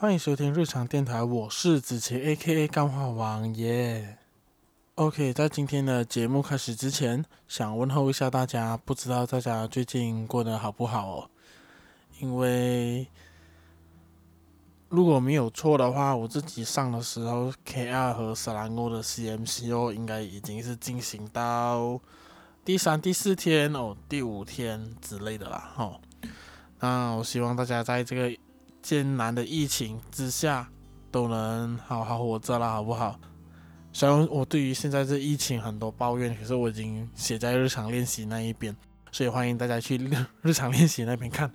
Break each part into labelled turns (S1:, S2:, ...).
S1: 欢迎收听日常电台，我是子琪 A.K.A 干话王耶。OK，在今天的节目开始之前，想问候一下大家，不知道大家最近过得好不好哦？因为如果没有错的话，我自己上的时候，KR 和斯兰欧的 CMCO 应该已经是进行到第三、第四天哦，第五天之类的啦。哦，那我希望大家在这个艰难的疫情之下，都能好好活着啦，好不好？虽然我对于现在这疫情很多抱怨，可是我已经写在日常练习那一边，所以欢迎大家去日常练习那边看。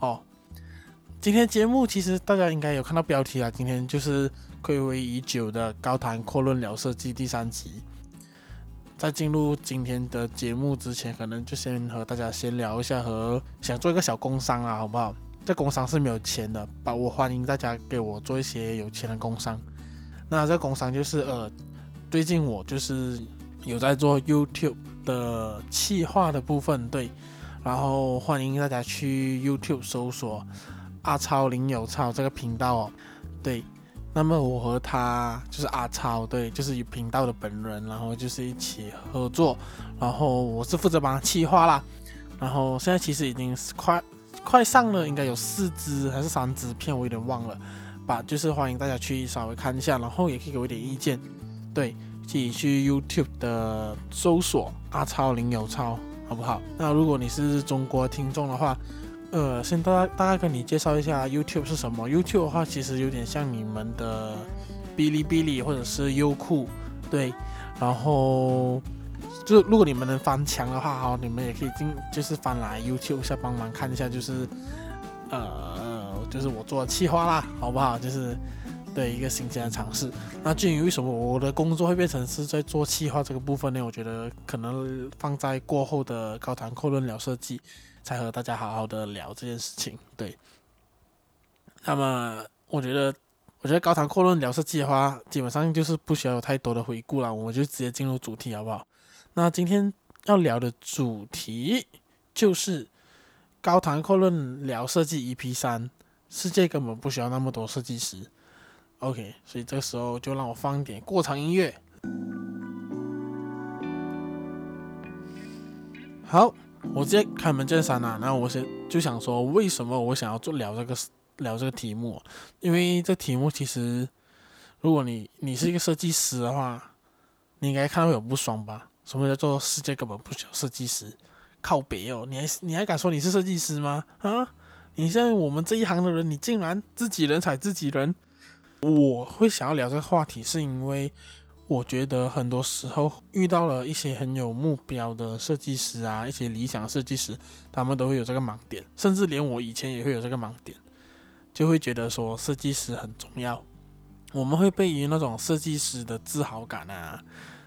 S1: 哦，今天节目其实大家应该有看到标题啊，今天就是暌违已久的高谈阔论聊设计第三集。在进入今天的节目之前，可能就先和大家闲聊一下，和想做一个小工商啊，好不好？这工商是没有钱的，把我欢迎大家给我做一些有钱的工商。那这工商就是呃，最近我就是有在做 YouTube 的企划的部分，对，然后欢迎大家去 YouTube 搜索阿超林有超这个频道哦，对，那么我和他就是阿超，对，就是有频道的本人，然后就是一起合作，然后我是负责帮他企划啦，然后现在其实已经是快快上了，应该有四支还是三支片，我有点忘了。吧，就是欢迎大家去稍微看一下，然后也可以给我一点意见。对，自己去 YouTube 的搜索阿超林有超，好不好？那如果你是中国听众的话，呃，先大大概跟你介绍一下 YouTube 是什么。YouTube 的话，其实有点像你们的哔哩哔哩或者是优酷，对。然后，就如果你们能翻墙的话，好，你们也可以进，就是翻来 YouTube 下帮忙看一下，就是，呃。就是我做的企划啦，好不好？就是对一个新鲜的尝试。那至于为什么我的工作会变成是在做企划这个部分呢？我觉得可能放在过后的高谈阔论聊设计，才和大家好好的聊这件事情。对。那么我觉得，我觉得高谈阔论聊设计的话，基本上就是不需要有太多的回顾了，我们就直接进入主题，好不好？那今天要聊的主题就是高谈阔论聊设计 EP 三。世界根本不需要那么多设计师，OK，所以这个时候就让我放一点过场音乐。好，我直接开门见山了。然后我先就想说，为什么我想要做聊这个聊这个题目？因为这题目其实，如果你你是一个设计师的话，你应该看到有不爽吧？什么叫做世界根本不需要设计师？靠北哦，你还你还敢说你是设计师吗？啊？你像我们这一行的人，你竟然自己人踩自己人。我会想要聊这个话题，是因为我觉得很多时候遇到了一些很有目标的设计师啊，一些理想设计师，他们都会有这个盲点，甚至连我以前也会有这个盲点，就会觉得说设计师很重要。我们会被于那种设计师的自豪感啊，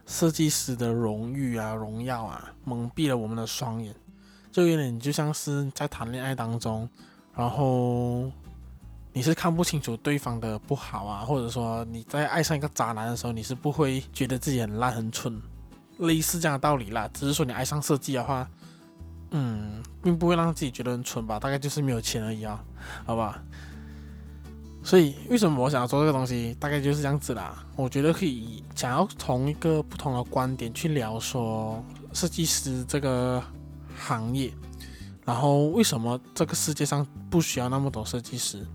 S1: 设计师的荣誉啊、荣耀啊，蒙蔽了我们的双眼，就有点就像是在谈恋爱当中。然后你是看不清楚对方的不好啊，或者说你在爱上一个渣男的时候，你是不会觉得自己很烂很蠢，类似这样的道理啦。只是说你爱上设计的话，嗯，并不会让自己觉得很蠢吧？大概就是没有钱而已啊，好吧？所以为什么我想要做这个东西？大概就是这样子啦。我觉得可以想要从一个不同的观点去聊说设计师这个行业。然后为什么这个世界上不需要那么多设计师？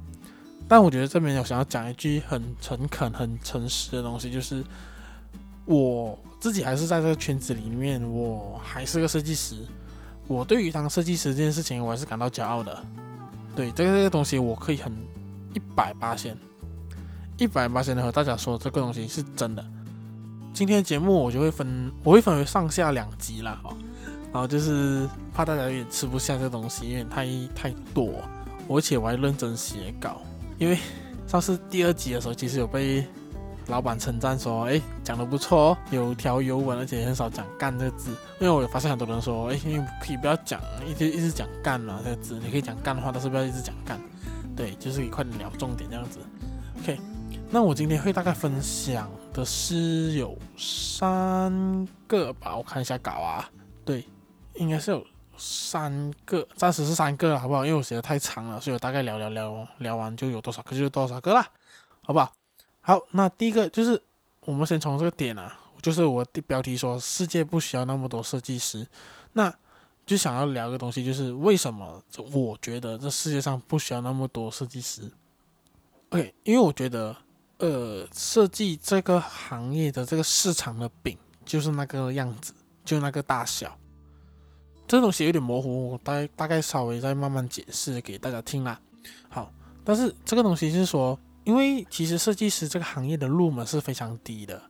S1: 但我觉得这边我想要讲一句很诚恳、很诚实的东西，就是我自己还是在这个圈子里面，我还是个设计师。我对于当设计师这件事情，我还是感到骄傲的。对，这个这个东西，我可以很一百八千、一百八千的和大家说，这个东西是真的。今天的节目我就会分，我会分为上下两集啦，哈。然后就是怕大家有点吃不下这东西，因为太太多，而且我还认真写稿。因为上次第二集的时候，其实有被老板称赞说：“哎，讲得不错哦，有条有稳，而且很少讲干这个字。”因为我有发现很多人说：“哎，你可以不要讲，一直一直讲干嘛这个字，你可以讲干的话，但是不要一直讲干。”对，就是可以快点聊重点这样子。OK，那我今天会大概分享的是有三个吧，我看一下稿啊，对。应该是有三个，暂时是三个，好不好？因为我写的太长了，所以我大概聊聊聊聊完就有多少个就有多少个啦，好不好？好，那第一个就是我们先从这个点啊，就是我的标题说世界不需要那么多设计师，那就想要聊个东西，就是为什么我觉得这世界上不需要那么多设计师？OK，因为我觉得呃，设计这个行业的这个市场的饼就是那个样子，就那个大小。这东西有点模糊，我大大概稍微再慢慢解释给大家听啦。好，但是这个东西是说。因为其实设计师这个行业的入门是非常低的，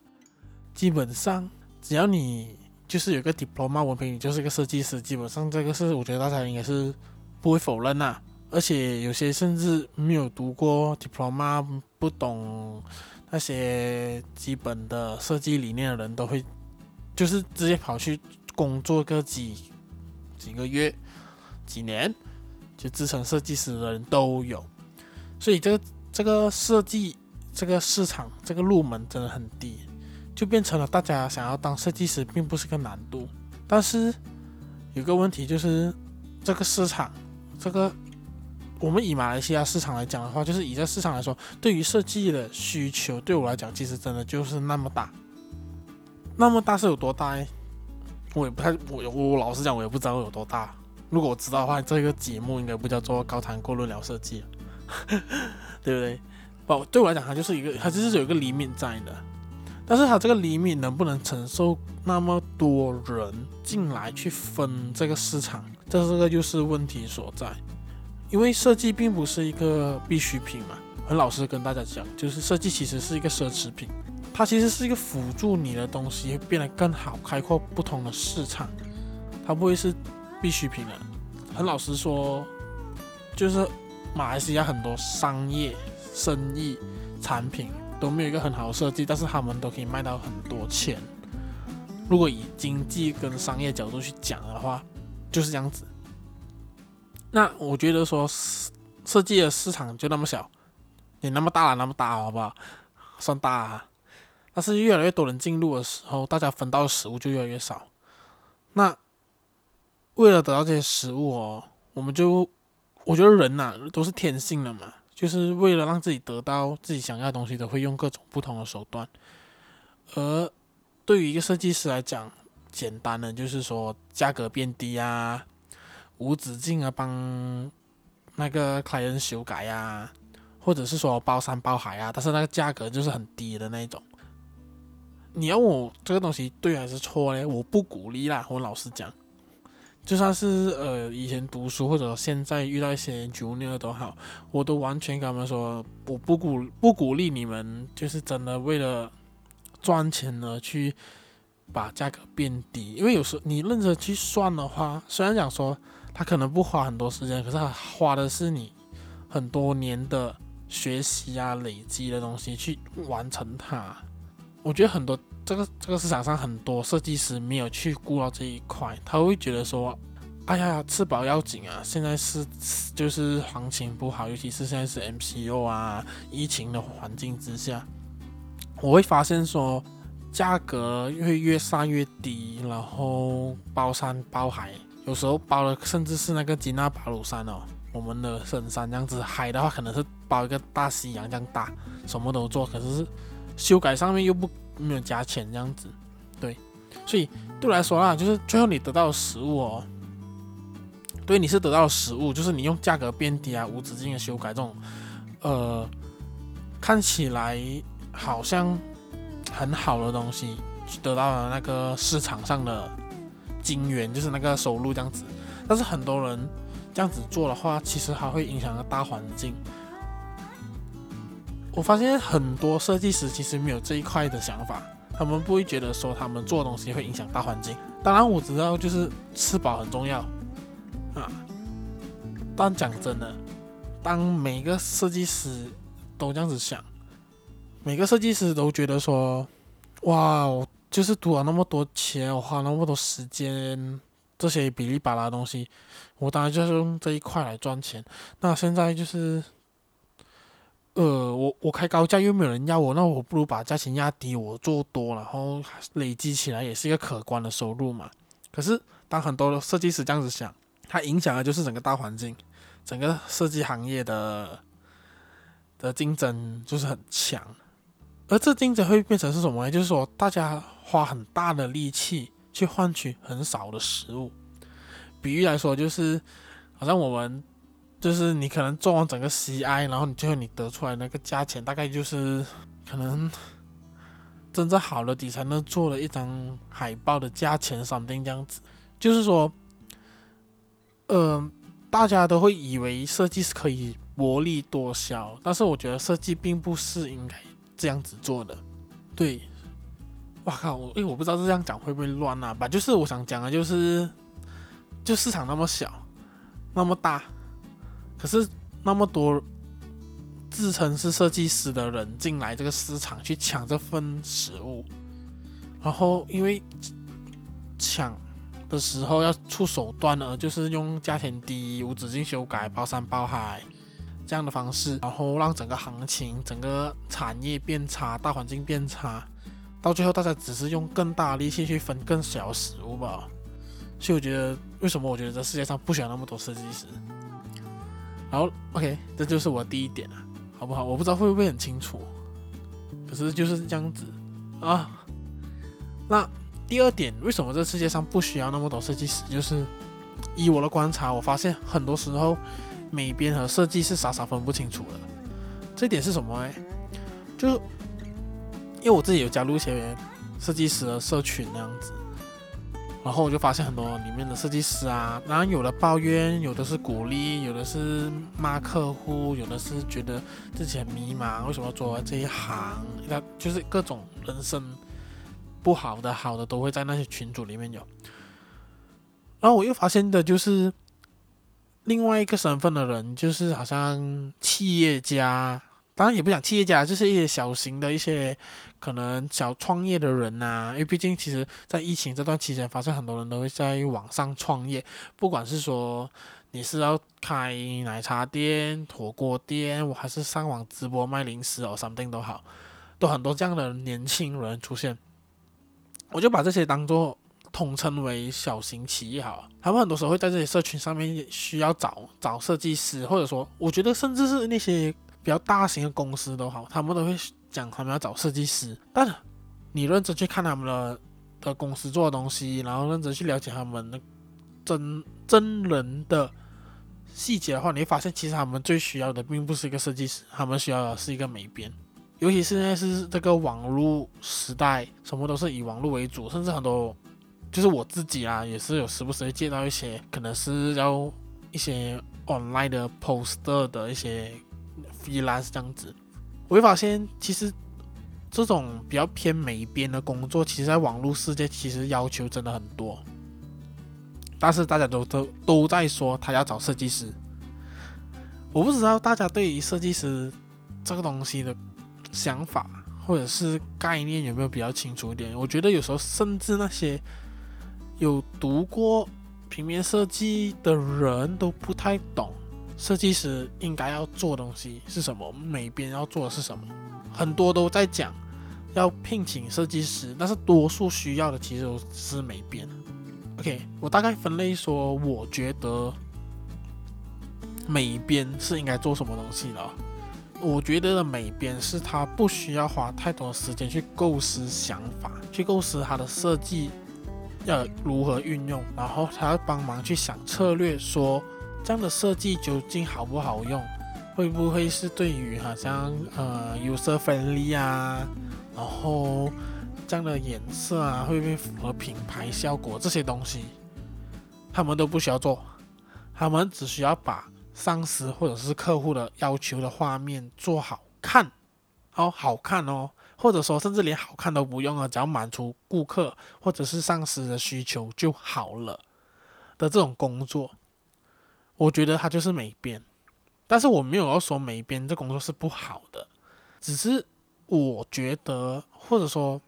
S1: 基本上只要你就是有个 diploma 文凭，你就是一个设计师。基本上这个是我觉得大家应该是不会否认呐。而且有些甚至没有读过 diploma，不懂那些基本的设计理念的人都会，就是直接跑去工作个几几个月、几年就自称设计师的人都有，所以这个。这个设计这个市场这个入门真的很低，就变成了大家想要当设计师并不是个难度。但是有个问题就是，这个市场这个我们以马来西亚市场来讲的话，就是以这市场来说，对于设计的需求对我来讲，其实真的就是那么大。那么大是有多大？我也不太我我老实讲，我也不知道有多大。如果我知道的话，这个节目应该不叫做高谈阔论聊设计。对不对？不，对我来讲，它就是一个，它就是有一个黎明在的。但是它这个厘米能不能承受那么多人进来去分这个市场，这是个就是问题所在。因为设计并不是一个必需品嘛，很老实跟大家讲，就是设计其实是一个奢侈品，它其实是一个辅助你的东西，变得更好，开阔不同的市场，它不会是必需品的。很老实说，就是。马来西亚很多商业生意产品都没有一个很好的设计，但是他们都可以卖到很多钱。如果以经济跟商业角度去讲的话，就是这样子。那我觉得说设计的市场就那么小，也那么大了，那么大好不好？算大啊。但是越来越多人进入的时候，大家分到的食物就越来越少。那为了得到这些食物哦，我们就。我觉得人呐、都是天性的嘛，就是为了让自己得到自己想要的东西，都会用各种不同的手段。而对于一个设计师来讲，简单的就是说价格变低啊，无止境的帮那个客人修改啊，或者是说包山包海啊，但是那个价格就是很低的那种。你要我这个东西对还是错呢？我不鼓励啦，我老实讲。就算是呃以前读书或者现在遇到一些 junior 都好，我都完全跟他们说，我不鼓不鼓励你们，就是真的为了赚钱而去把价格变低，因为有时你认真去算的话，虽然讲说他可能不花很多时间，可是他花的是你很多年的学习啊累积的东西去完成它。我觉得很多。这个这个市场上很多设计师没有去顾到这一块，他会觉得说：“哎呀，吃饱要紧啊！现在是就是行情不好，尤其是现在是 MCO 啊，疫情的环境之下，我会发现说价格会越上越低，然后包山包海，有时候包的甚至是那个吉纳巴鲁山哦，我们的深山这样子，海的话可能是包一个大西洋这样大，什么都做，可是修改上面又不。”没有加钱这样子，对，所以对我来说啊，就是最后你得到的食物哦，对，你是得到的食物，就是你用价格变低啊，无止境的修改这种，呃，看起来好像很好的东西，得到了那个市场上的金元，就是那个收入这样子。但是很多人这样子做的话，其实还会影响到大环境。我发现很多设计师其实没有这一块的想法，他们不会觉得说他们做的东西会影响大环境。当然我知道就是吃饱很重要啊，但讲真的，当每个设计师都这样子想，每个设计师都觉得说，哇，我就是读了那么多钱，我花那么多时间，这些哔哩吧啦的东西，我当然就是用这一块来赚钱。那现在就是。呃，我我开高价又没有人要我，那我不如把价钱压低，我做多，然后累积起来也是一个可观的收入嘛。可是当很多的设计师这样子想，它影响的就是整个大环境，整个设计行业的的竞争就是很强。而这竞争会变成是什么呢？就是说，大家花很大的力气去换取很少的食物。比喻来说，就是好像我们，就是你可能做完整个 CI，然后你最后你得出来那个价钱，大概就是可能真正好的底层呢做了一张海报的价钱，something 这样子。就是说，呃，大家都会以为设计是可以薄利多销，但是我觉得设计并不是应该。这样子做的，对，哇靠！我因为我不知道这样讲会不会乱啊吧？就是我想讲的，就是就市场那么小，那么大，可是那么多自称是设计师的人进来这个市场去抢这份食物，然后因为抢的时候要出手段呢，就是用价钱低、无止境修改、包山包海。这样的方式，然后让整个行情、整个产业变差，大环境变差，到最后大家只是用更大的力气去分更小食物吧。所以我觉得，为什么我觉得这世界上不需要那么多设计师？然后，OK，这就是我第一点了，好不好？我不知道会不会很清楚，可是就是这样子啊。那第二点，为什么这世界上不需要那么多设计师？就是以我的观察，我发现很多时候。美编和设计是傻傻分不清楚的，这点是什么呢？就因为我自己有加入一些设计师的社群那样子，然后我就发现很多里面的设计师啊，然后有的抱怨，有的是鼓励，有的是骂客户，有的是觉得自己很迷茫，为什么做这一行？那就是各种人生不好的、好的都会在那些群组里面有。然后我又发现的就是。另外一个身份的人，就是好像企业家，当然也不讲企业家，就是一些小型的一些可能小创业的人呐、因为毕竟，其实，在疫情这段期间，发现很多人都会在网上创业，不管是说你是要开奶茶店、火锅店，我还是上网直播卖零食哦，something 都好，都很多这样的年轻人出现。我就把这些当做。统称为小型企业好，他们很多时候会在这些社群上面需要找找设计师，或者说，我觉得甚至是那些比较大型的公司都好，他们都会讲他们要找设计师。但你认真去看他们的的公司做的东西，然后认真去了解他们的真真人的细节的话，你会发现其实他们最需要的并不是一个设计师，他们需要的是一个美编。尤其是现在是这个网络时代，什么都是以网络为主，甚至很多。就是我自己啊，也是有时不时会接到一些可能是要一些 online 的 poster 的一些依然是这样子，我会发现其实这种比较偏美编的工作，其实在网络世界其实要求真的很多，但是大家都都都在说他要找设计师，我不知道大家对于设计师这个东西的想法或者是概念有没有比较清楚一点？我觉得有时候甚至那些。有读过平面设计的人都不太懂设计师应该要做东西是什么，美编要做的是什么，很多都在讲要聘请设计师，但是多数需要的其实都是美编。OK，我大概分类说，我觉得美编是应该做什么东西的。我觉得的美编是他不需要花太多时间去构思想法，去构思他的设计。要如何运用，然后他要帮忙去想策略，说这样的设计究竟好不好用，会不会是对于好像呃 user friendly 啊，然后这样的颜色啊，会不会符合品牌效果这些东西，他们都不需要做，他们只需要把上司或者是客户的要求的画面做好看，哦，好看哦。或者说，甚至连好看都不用啊，只要满足顾客或者是上司的需求就好了的这种工作，我觉得他就是美编。但是我没有要说美编这工作是不好的，只是我觉得，或者说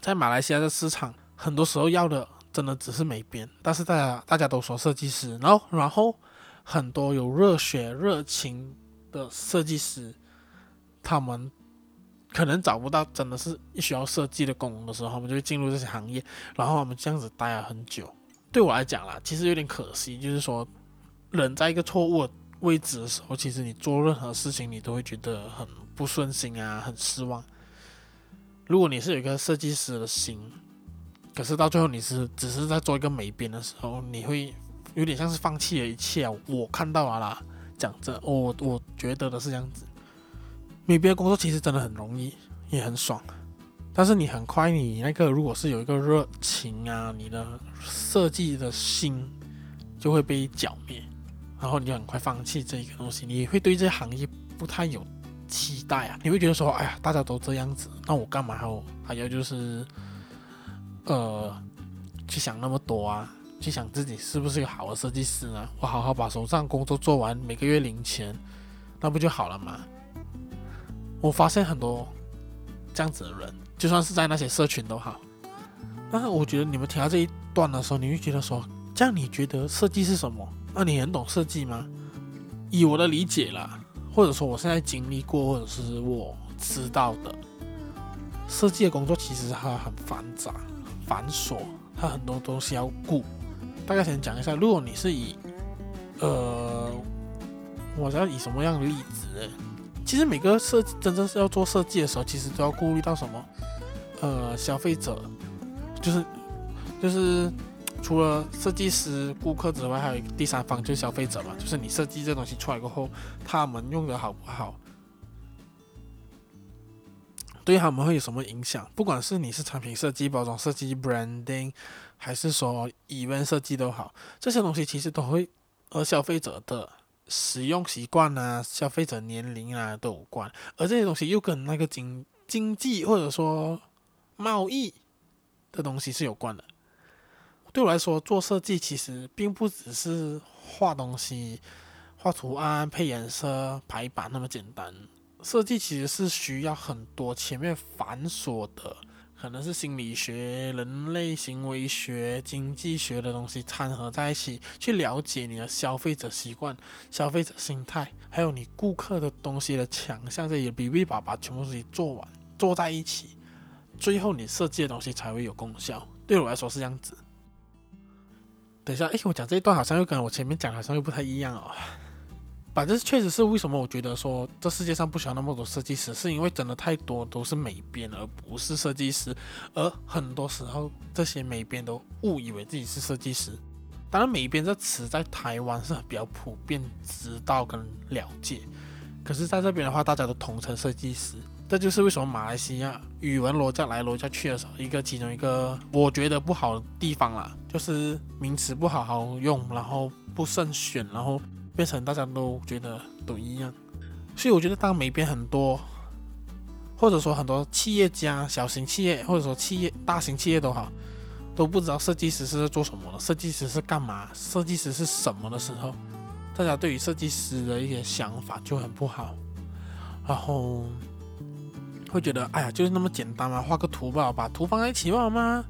S1: 在马来西亚的市场，很多时候要的真的只是美编。但是大家大家都说设计师，然后然后很多有热血热情的设计师，他们。可能找不到真的是需要设计的工的时候，我们就会进入这些行业，然后我们这样子待了很久。对我来讲啦，其实有点可惜，就是说，人在一个错误的位置的时候，其实你做任何事情，你都会觉得很不顺心啊，很失望。如果你是有一个设计师的心，可是到最后你是只是在做一个美编的时候，你会有点像是放弃了一切啊。我看到了啦，讲真，我我觉得的是这样子，美编工作其实真的很容易，也很爽。但是你很快，你那个如果是有一个热情啊，你的设计的心就会被剿灭，然后你就很快放弃这一个东西，你会对这行业不太有期待啊，你会觉得说，哎呀，大家都这样子，那我干嘛还要还要就是，呃，去想那么多啊，去想自己是不是一个好的设计师呢？我好好把手上工作做完，每个月零钱，那不就好了吗？我发现很多这样子的人。就算是在那些社群都好，但是我觉得你们听到这一段的时候，你会觉得说，这样你觉得设计是什么？那你很懂设计吗？以我的理解啦，或者说我现在经历过，或者是我知道的，设计的工作其实它很繁杂、繁琐，它很多东西要顾。大概先讲一下，如果你是以，呃，我要以什么样的例子呢？其实每个设计真正是要做设计的时候，其实都要顾虑到什么？呃，消费者就是就是除了设计师、顾客之外，还有第三方，就是消费者嘛。就是你设计这东西出来过后，他们用的好不好，对他们会有什么影响？不管是你是产品设计、包装设计、branding，还是说 event 设计都好，这些东西其实都会和消费者的。使用习惯啊，消费者年龄啊都有关，而这些东西又跟那个经经济或者说贸易的东西是有关的。对我来说，做设计其实并不只是画东西、画图案、配颜色、排版那么简单，设计其实是需要很多前面繁琐的。可能是心理学、人类行为学、经济学的东西掺合在一起，去了解你的消费者习惯、消费者心态，还有你顾客的东西的强项，这些比比把把全部东西做完，做在一起，最后你设计的东西才会有功效。对我来说是这样子。等一下，哎，我讲这一段好像又跟我前面讲好像又不太一样哦。反正确实是为什么我觉得说这世界上不需要那么多设计师，是因为真的太多都是美编而不是设计师，而很多时候这些美编都误以为自己是设计师。当然，美编这词在台湾是比较普遍知道跟了解，可是在这边的话，大家都统称设计师。这就是为什么马来西亚语文罗家来罗家去的时候，一个其中一个我觉得不好的地方啦，就是名词不好好用，然后不慎选，然后。变成大家都觉得都一样，所以我觉得当美编很多，或者说很多企业家、小型企业，或者说企业、大型企业都好，都不知道设计师是做什么的，设计师是干嘛，设计师是什么的时候，大家对于设计师的一些想法就很不好，然后会觉得，哎呀，就是那么简单嘛，画个图吧，把图放在一起吧好吗？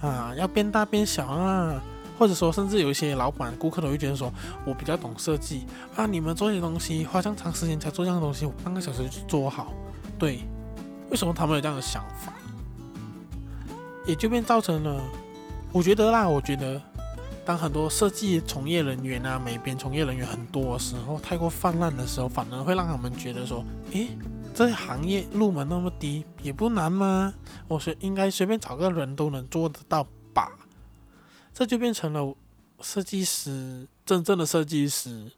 S1: 啊，要变大变小啊。或者说，甚至有一些老板、顾客都会觉得说：“我比较懂设计啊，你们做些东西花这样长时间才做这样的东西，我半个小时就做好。”对，为什么他们有这样的想法？也就变造成了，我觉得啦，我觉得当很多设计从业人员啊、美编从业人员很多的时候，太过泛滥的时候，反而会让他们觉得说：“诶，这行业入门那么低，也不难吗？我随应该随便找个人都能做得到吧？”这就变成了设计师，真正的设计师，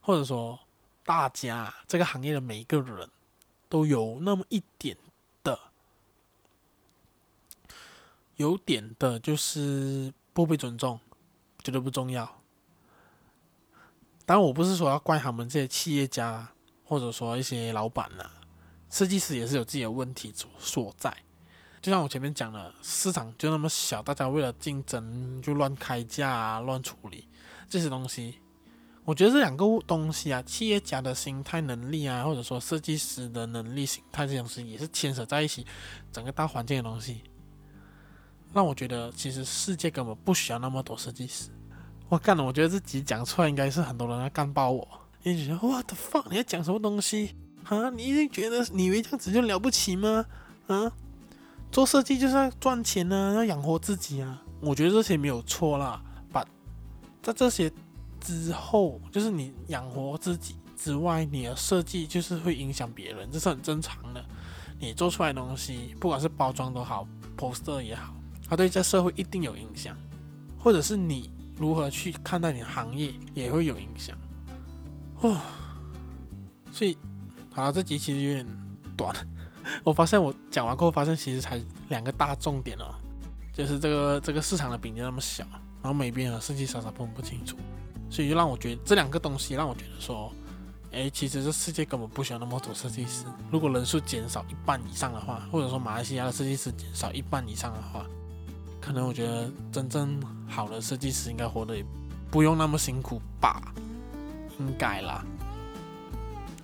S1: 或者说大家这个行业的每一个人都有那么一点的，有点的就是不被尊重，觉得不重要。当然，我不是说要怪他们这些企业家，或者说一些老板呐，设计师也是有自己的问题所所在。就像我前面讲的，市场就那么小，大家为了竞争就乱开价啊，乱处理这些东西。我觉得这两个东西啊，企业家的心态能力啊，或者说设计师的能力心态这些东西，也是牵扯在一起，整个大环境的东西。让我觉得，其实世界根本不需要那么多设计师。我干了，我觉得自己讲出来，应该是很多人要干爆我。你觉得 What the fuck？你在讲什么东西啊？你一定觉得你以为这样子就了不起吗？啊？做设计就是要赚钱呢、要养活自己啊。我觉得这些没有错啦，把在这些之后，就是你养活自己之外，你的设计就是会影响别人，这是很正常的。你做出来的东西，不管是包装都好，poster 也好，它对这社会一定有影响，或者是你如何去看待你的行业也会有影响。哦，所以，好了，这集其实有点短。我发现我讲完过后，发现其实才两个大重点哦，就是这个这个市场的饼就那么小，然后每边的设计傻傻分不清楚，所以就让我觉得这两个东西让我觉得说，哎，其实这世界根本不需要那么多设计师。如果人数减少一半以上的话，或者说马来西亚的设计师减少一半以上的话，可能我觉得真正好的设计师应该活得也不用那么辛苦吧，应该啦。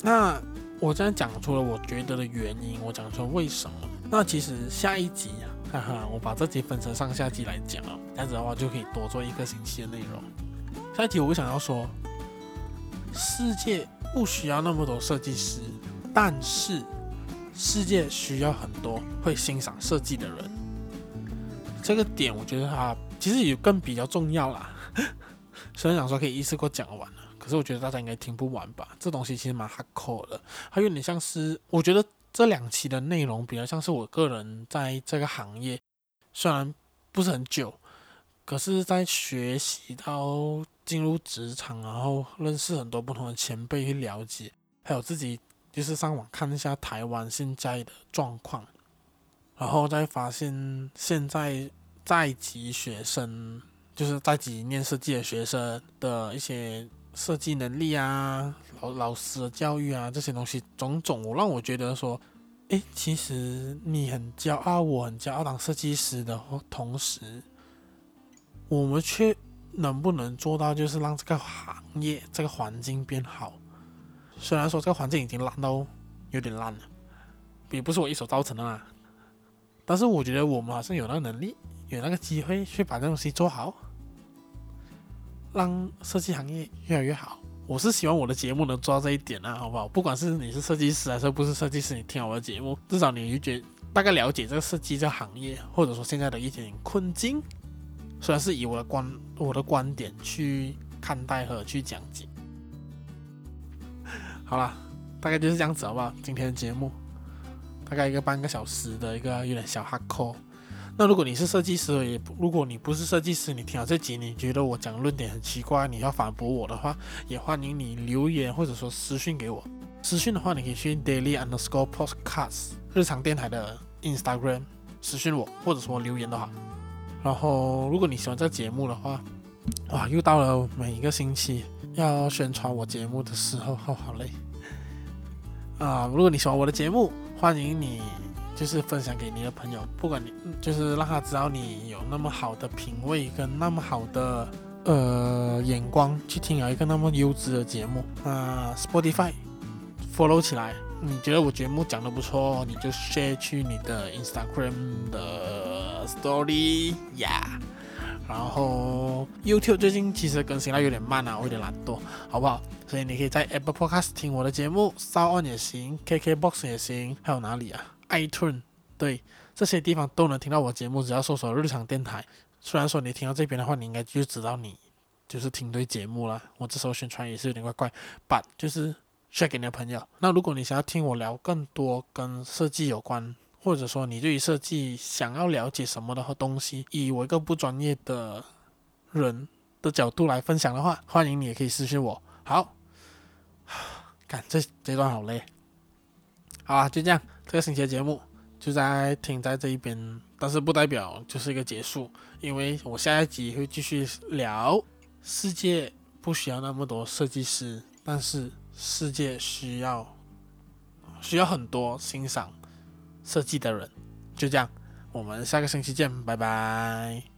S1: 那。我这样讲出了我觉得的原因，我讲出了为什么。那其实下一集啊，哈哈，我把这集分成上下集来讲啊，这样子的话就可以多做一个星期的内容。下一集我想要说，世界不需要那么多设计师，但是世界需要很多会欣赏设计的人。这个点我觉得它其实也更比较重要啦。虽然想说可以一次过讲完。可是我觉得大家应该听不完吧？这东西其实蛮 hardcore 的，还有点像是，我觉得这两期的内容比较像是我个人在这个行业，虽然不是很久，可是在学习到进入职场，然后认识很多不同的前辈去了解，还有自己就是上网看一下台湾现在的状况，然后再发现现在在籍学生，就是在籍念设计的学生的一些。设计能力啊，老老师的教育啊，这些东西种种，我让我觉得说，诶，其实你很骄傲，我很骄傲当设计师的同时，我们却能不能做到，就是让这个行业、这个环境变好？虽然说这个环境已经烂到有点烂了，也不是我一手造成的啦，但是我觉得我们好像有那个能力，有那个机会去把这东西做好。让设计行业越来越好，我是希望我的节目能做到这一点啊，好不好？不管是你是设计师还是不是设计师，你听我的节目，至少你就觉大概了解这个设计这个行业，或者说现在的一点点困境，虽然是以我的观我的观点去看待和去讲解。好了，大概就是这样子，好不好？今天的节目大概一个半个小时的一个有点小 hardcore。那如果你是设计师，也如果你不是设计师，你听到这集，你觉得我讲论点很奇怪，你要反驳我的话，也欢迎你留言或者说私讯给我。私讯的话，你可以去 daily underscore podcast 日常电台的 Instagram 私讯我，或者说留言都好。然后，如果你喜欢这个节目的话，哇，又到了每一个星期要宣传我节目的时候，哦，好累啊！如果你喜欢我的节目，欢迎你。就是分享给你的朋友，不管你就是让他知道你有那么好的品味跟那么好的呃眼光去听了一个那么优质的节目。啊，Spotify follow 起来，你觉得我节目讲的不错，你就 share 去你的 Instagram 的 story 呀、然后 YouTube 最近其实更新的有点慢啊，我有点懒惰，好不好？所以你可以在 Apple Podcast 听我的节目，SoundOn 也行，KKBox 也行，还有哪里啊？？iTunes，对，这些地方都能听到我节目，只要搜索日常电台。虽然说你听到这边的话，你应该就知道你就是听对节目了。我这时候宣传也是有点怪怪，but 就是 share 给你的朋友。那如果你想要听我聊更多跟设计有关，或者说你对于设计想要了解什么的东西，以我一个不专业的人的角度来分享的话，欢迎你也可以私信我。好，干这这段好累。好啊，就这样。这个星期的节目就在停在这一边，但是不代表就是一个结束，因为我下一集会继续聊。世界不需要那么多设计师，但是世界需要需要很多欣赏设计的人。就这样，我们下个星期见，拜拜。